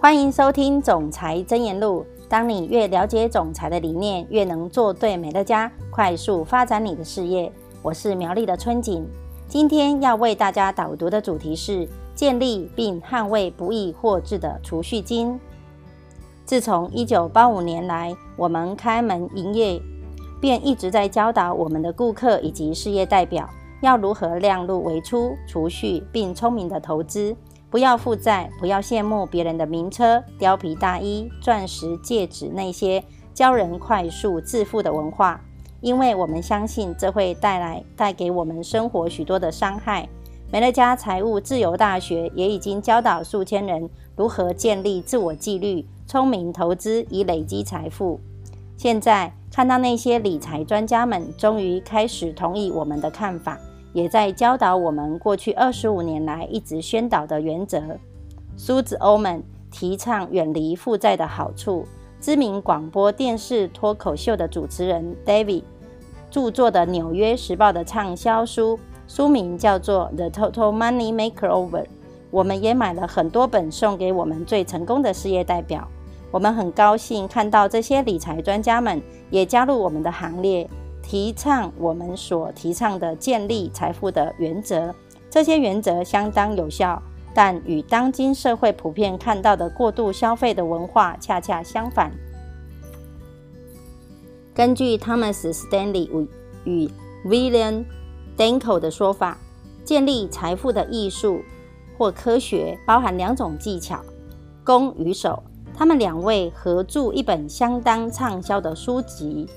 欢迎收听《总裁真言录》。当你越了解总裁的理念，越能做对美乐家，快速发展你的事业。我是苗栗的春景，今天要为大家导读的主题是建立并捍卫不易获致的储蓄金。自从一九八五年来，我们开门营业，便一直在教导我们的顾客以及事业代表，要如何量入为出、储蓄并聪明的投资。不要负债，不要羡慕别人的名车、貂皮大衣、钻石戒指那些教人快速致富的文化，因为我们相信这会带来带给我们生活许多的伤害。美乐家财务自由大学也已经教导数千人如何建立自我纪律、聪明投资以累积财富。现在看到那些理财专家们终于开始同意我们的看法。也在教导我们过去二十五年来一直宣导的原则。苏子欧们提倡远离负债的好处。知名广播电视脱口秀的主持人 David 著作的《纽约时报》的畅销书，书名叫做《The Total Money Makeover》。我们也买了很多本送给我们最成功的事业代表。我们很高兴看到这些理财专家们也加入我们的行列。提倡我们所提倡的建立财富的原则，这些原则相当有效，但与当今社会普遍看到的过度消费的文化恰恰相反。根据 Thomas Stanley 与 William Danko 的说法，建立财富的艺术或科学包含两种技巧：攻与守。他们两位合著一本相当畅销的书籍。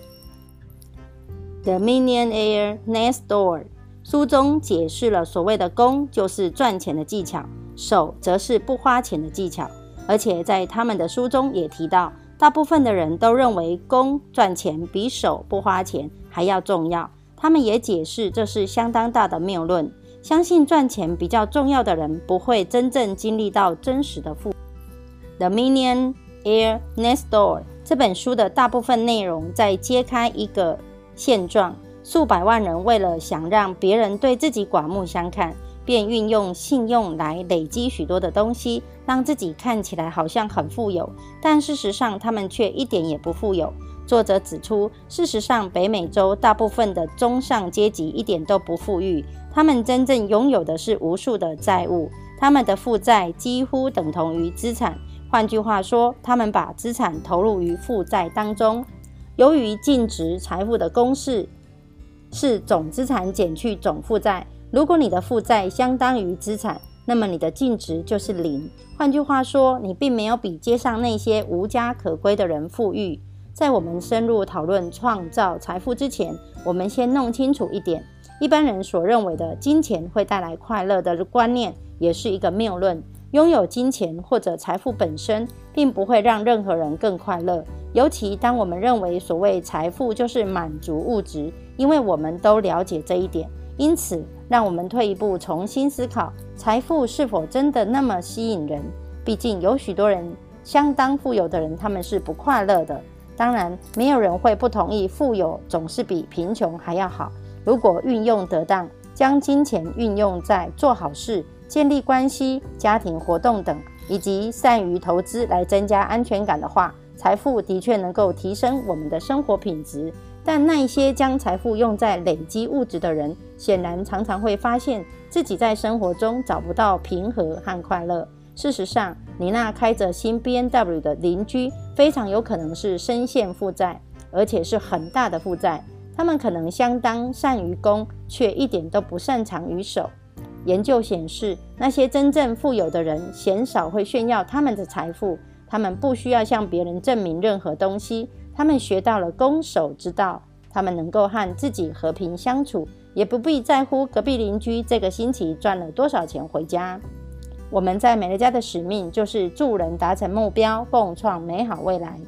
The Millionaire Next Door 书中解释了所谓的“攻”就是赚钱的技巧，“守”则是不花钱的技巧。而且在他们的书中也提到，大部分的人都认为“攻”赚钱比“守”不花钱还要重要。他们也解释这是相当大的谬论。相信赚钱比较重要的人不会真正经历到真实的富。The Millionaire Next Door 这本书的大部分内容在揭开一个。现状，数百万人为了想让别人对自己刮目相看，便运用信用来累积许多的东西，让自己看起来好像很富有，但事实上他们却一点也不富有。作者指出，事实上北美洲大部分的中上阶级一点都不富裕，他们真正拥有的是无数的债务，他们的负债几乎等同于资产。换句话说，他们把资产投入于负债当中。由于净值财富的公式是总资产减去总负债，如果你的负债相当于资产，那么你的净值就是零。换句话说，你并没有比街上那些无家可归的人富裕。在我们深入讨论创造财富之前，我们先弄清楚一点：一般人所认为的金钱会带来快乐的观念，也是一个谬论。拥有金钱或者财富本身，并不会让任何人更快乐。尤其当我们认为所谓财富就是满足物质，因为我们都了解这一点。因此，让我们退一步，重新思考：财富是否真的那么吸引人？毕竟有许多人相当富有的人，他们是不快乐的。当然，没有人会不同意，富有总是比贫穷还要好。如果运用得当，将金钱运用在做好事。建立关系、家庭活动等，以及善于投资来增加安全感的话，财富的确能够提升我们的生活品质。但那一些将财富用在累积物质的人，显然常常会发现自己在生活中找不到平和和快乐。事实上，你那开着新 B N W 的邻居，非常有可能是深陷负债，而且是很大的负债。他们可能相当善于攻，却一点都不擅长于守。研究显示，那些真正富有的人鲜少会炫耀他们的财富，他们不需要向别人证明任何东西。他们学到了攻守之道，他们能够和自己和平相处，也不必在乎隔壁邻居这个星期赚了多少钱回家。我们在美乐家的使命就是助人达成目标，共创美好未来。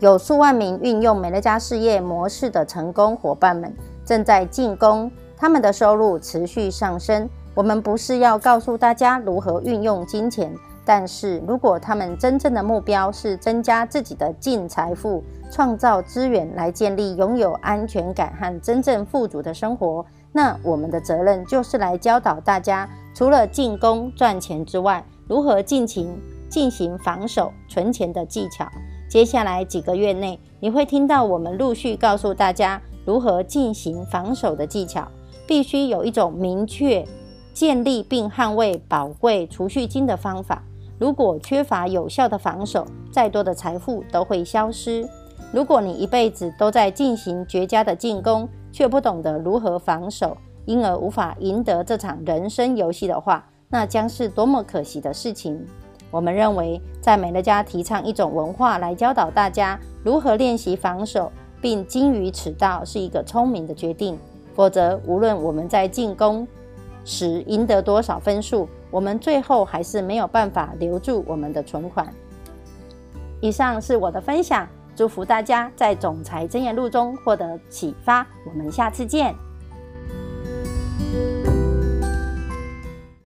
有数万名运用美乐家事业模式的成功伙伴们正在进攻。他们的收入持续上升。我们不是要告诉大家如何运用金钱，但是如果他们真正的目标是增加自己的净财富、创造资源来建立拥有安全感和真正富足的生活，那我们的责任就是来教导大家，除了进攻赚钱之外，如何进行进行防守、存钱的技巧。接下来几个月内，你会听到我们陆续告诉大家如何进行防守的技巧。必须有一种明确建立并捍卫宝贵储蓄金的方法。如果缺乏有效的防守，再多的财富都会消失。如果你一辈子都在进行绝佳的进攻，却不懂得如何防守，因而无法赢得这场人生游戏的话，那将是多么可惜的事情。我们认为，在美乐家提倡一种文化来教导大家如何练习防守，并精于此道，是一个聪明的决定。否则，无论我们在进攻时赢得多少分数，我们最后还是没有办法留住我们的存款。以上是我的分享，祝福大家在《总裁箴言录》中获得启发。我们下次见。